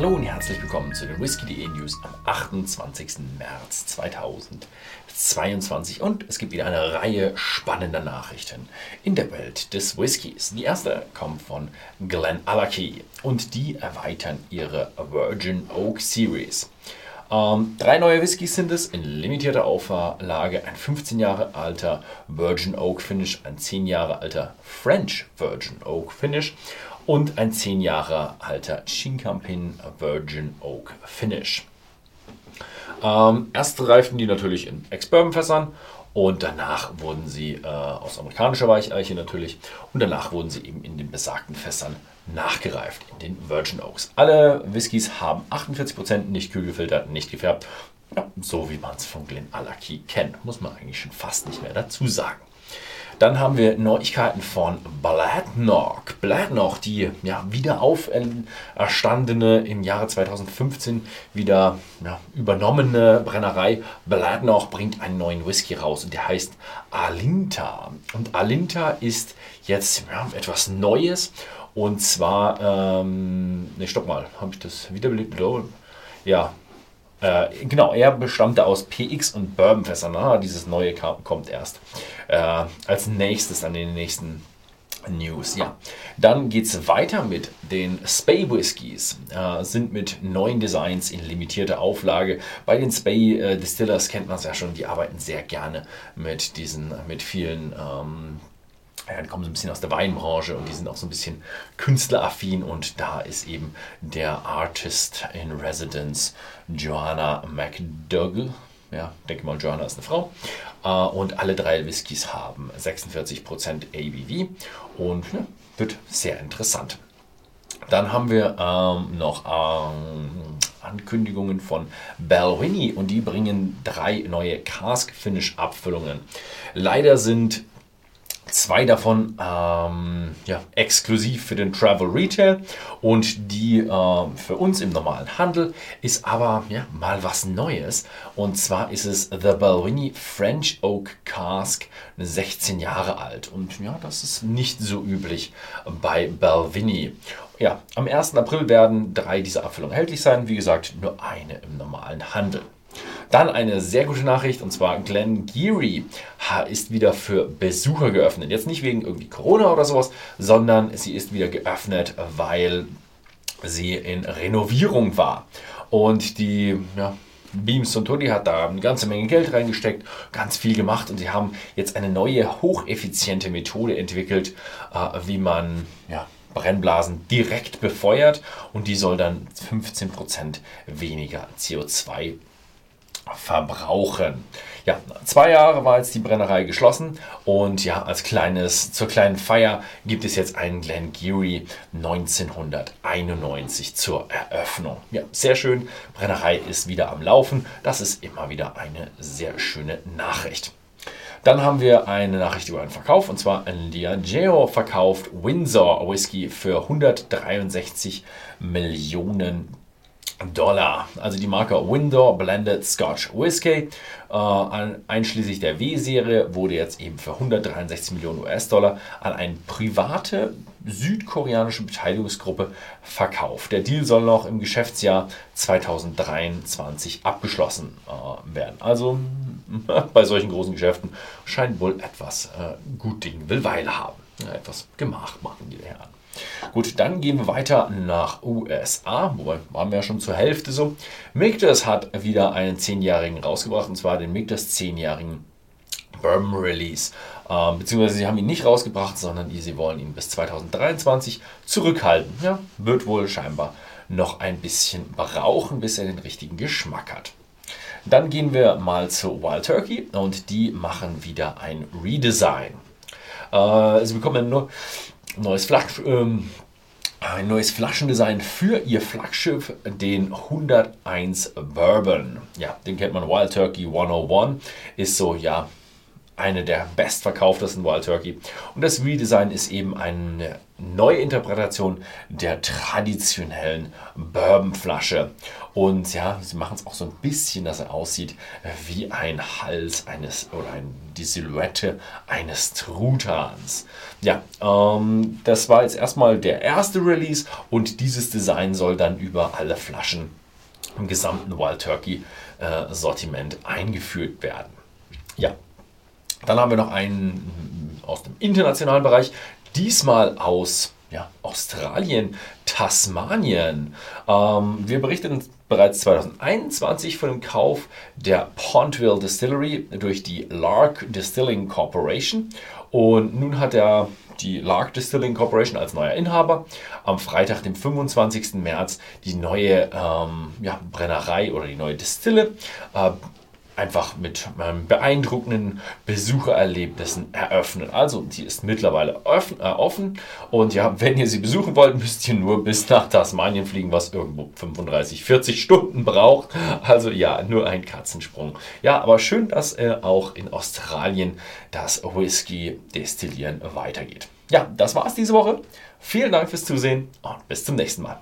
Hallo und herzlich willkommen zu den Whisky.de News am 28. März 2022 und es gibt wieder eine Reihe spannender Nachrichten in der Welt des Whiskys. Die erste kommt von Glen Allachie und die erweitern ihre Virgin Oak Series. Ähm, drei neue Whiskys sind es in limitierter Auflage. Ein 15 Jahre alter Virgin Oak Finish, ein 10 Jahre alter French Virgin Oak Finish und ein 10 Jahre alter Chincampin Virgin Oak Finish. Ähm, erst reiften die natürlich in Ex-Bourbon-Fässern und danach wurden sie äh, aus amerikanischer Weicheiche natürlich und danach wurden sie eben in den besagten Fässern nachgereift, in den Virgin Oaks. Alle Whiskys haben 48% nicht kühl gefiltert, nicht gefärbt. Ja, so wie man es von Glen Allachie kennt, muss man eigentlich schon fast nicht mehr dazu sagen. Dann haben wir Neuigkeiten von Bladnoch. Bladnoch, die ja, wieder auferstandene im Jahre 2015 wieder ja, übernommene Brennerei Bladnoch bringt einen neuen Whisky raus und der heißt Alinta. Und Alinta ist jetzt ja, etwas Neues und zwar, ähm, ne, stopp mal, habe ich das wiederbelebt? Ja, äh, genau, er bestammte aus PX und Bourbonfässern. Ah, dieses neue kommt erst äh, als nächstes an den nächsten News. Ja, dann geht es weiter mit den Spey Whiskies. Äh, sind mit neuen Designs in limitierter Auflage. Bei den Spey äh, Distillers kennt man es ja schon, die arbeiten sehr gerne mit diesen, mit vielen ähm, ja, die kommen so ein bisschen aus der Weinbranche und die sind auch so ein bisschen künstleraffin und da ist eben der Artist in Residence Joanna McDougall. Ja, denke mal, Joanna ist eine Frau. Äh, und alle drei Whiskys haben 46% ABV und ja, wird sehr interessant. Dann haben wir ähm, noch ähm, Ankündigungen von Balvenie und die bringen drei neue Cask Finish Abfüllungen. Leider sind Zwei davon ähm, ja, exklusiv für den Travel Retail und die äh, für uns im normalen Handel ist aber ja, mal was Neues. Und zwar ist es The Balvenie French Oak Cask, 16 Jahre alt. Und ja, das ist nicht so üblich bei Balvenie. Ja, am 1. April werden drei dieser Abfüllungen erhältlich sein. Wie gesagt, nur eine im normalen Handel. Dann eine sehr gute Nachricht und zwar Glen Geary ist wieder für Besucher geöffnet. Jetzt nicht wegen irgendwie Corona oder sowas, sondern sie ist wieder geöffnet, weil sie in Renovierung war. Und die ja, Beams und Tony hat da eine ganze Menge Geld reingesteckt, ganz viel gemacht und sie haben jetzt eine neue, hocheffiziente Methode entwickelt, äh, wie man ja, Brennblasen direkt befeuert und die soll dann 15% weniger CO2 verbrauchen. Ja, zwei Jahre war jetzt die Brennerei geschlossen und ja, als kleines, zur kleinen Feier gibt es jetzt einen Glen Geary 1991 zur Eröffnung. Ja, sehr schön. Brennerei ist wieder am Laufen. Das ist immer wieder eine sehr schöne Nachricht. Dann haben wir eine Nachricht über einen Verkauf und zwar Diageo verkauft Windsor Whisky für 163 Millionen Dollar. Also die Marke Window Blended Scotch Whisky, äh, einschließlich der W-Serie, wurde jetzt eben für 163 Millionen US-Dollar an eine private südkoreanische Beteiligungsgruppe verkauft. Der Deal soll noch im Geschäftsjahr 2023 abgeschlossen äh, werden. Also bei solchen großen Geschäften scheint wohl etwas äh, gut Ding will Weile haben. Ja, etwas Gemach machen die Herren. Gut, dann gehen wir weiter nach USA, wobei waren wir ja schon zur Hälfte so. Mictus hat wieder einen 10-jährigen rausgebracht, und zwar den Mictus 10-jährigen Bourbon Release. Ähm, beziehungsweise sie haben ihn nicht rausgebracht, sondern sie wollen ihn bis 2023 zurückhalten. Ja, wird wohl scheinbar noch ein bisschen brauchen, bis er den richtigen Geschmack hat. Dann gehen wir mal zu Wild Turkey und die machen wieder ein Redesign. Äh, sie bekommen nur neues Flagg, ähm, ein neues Flaschendesign für ihr Flaggschiff, den 101 Bourbon. Ja, den kennt man Wild Turkey 101. Ist so, ja, eine der bestverkauftesten Wild Turkey. Und das Redesign ist eben eine Neuinterpretation der traditionellen Bourbonflasche. Und ja, sie machen es auch so ein bisschen, dass er aussieht wie ein Hals eines oder ein, die Silhouette eines Trutans. Ja, ähm, das war jetzt erstmal der erste Release und dieses Design soll dann über alle Flaschen im gesamten Wild Turkey äh, Sortiment eingeführt werden. Ja, dann haben wir noch einen aus dem internationalen Bereich, diesmal aus ja, Australien, Tasmanien. Ähm, wir berichten bereits 2021 von dem Kauf der Pontville Distillery durch die Lark Distilling Corporation. Und nun hat er die Lark Distilling Corporation als neuer Inhaber am Freitag, dem 25. März, die neue ähm, ja, Brennerei oder die neue Distille äh, einfach mit ähm, beeindruckenden Besuchererlebnissen eröffnen. Also die ist mittlerweile offen, äh, offen und ja, wenn ihr sie besuchen wollt, müsst ihr nur bis nach Tasmanien fliegen, was irgendwo 35, 40 Stunden braucht. Also ja, nur ein Katzensprung. Ja, aber schön, dass äh, auch in Australien das Whisky-Destillieren weitergeht. Ja, das war's diese Woche. Vielen Dank fürs Zusehen und bis zum nächsten Mal.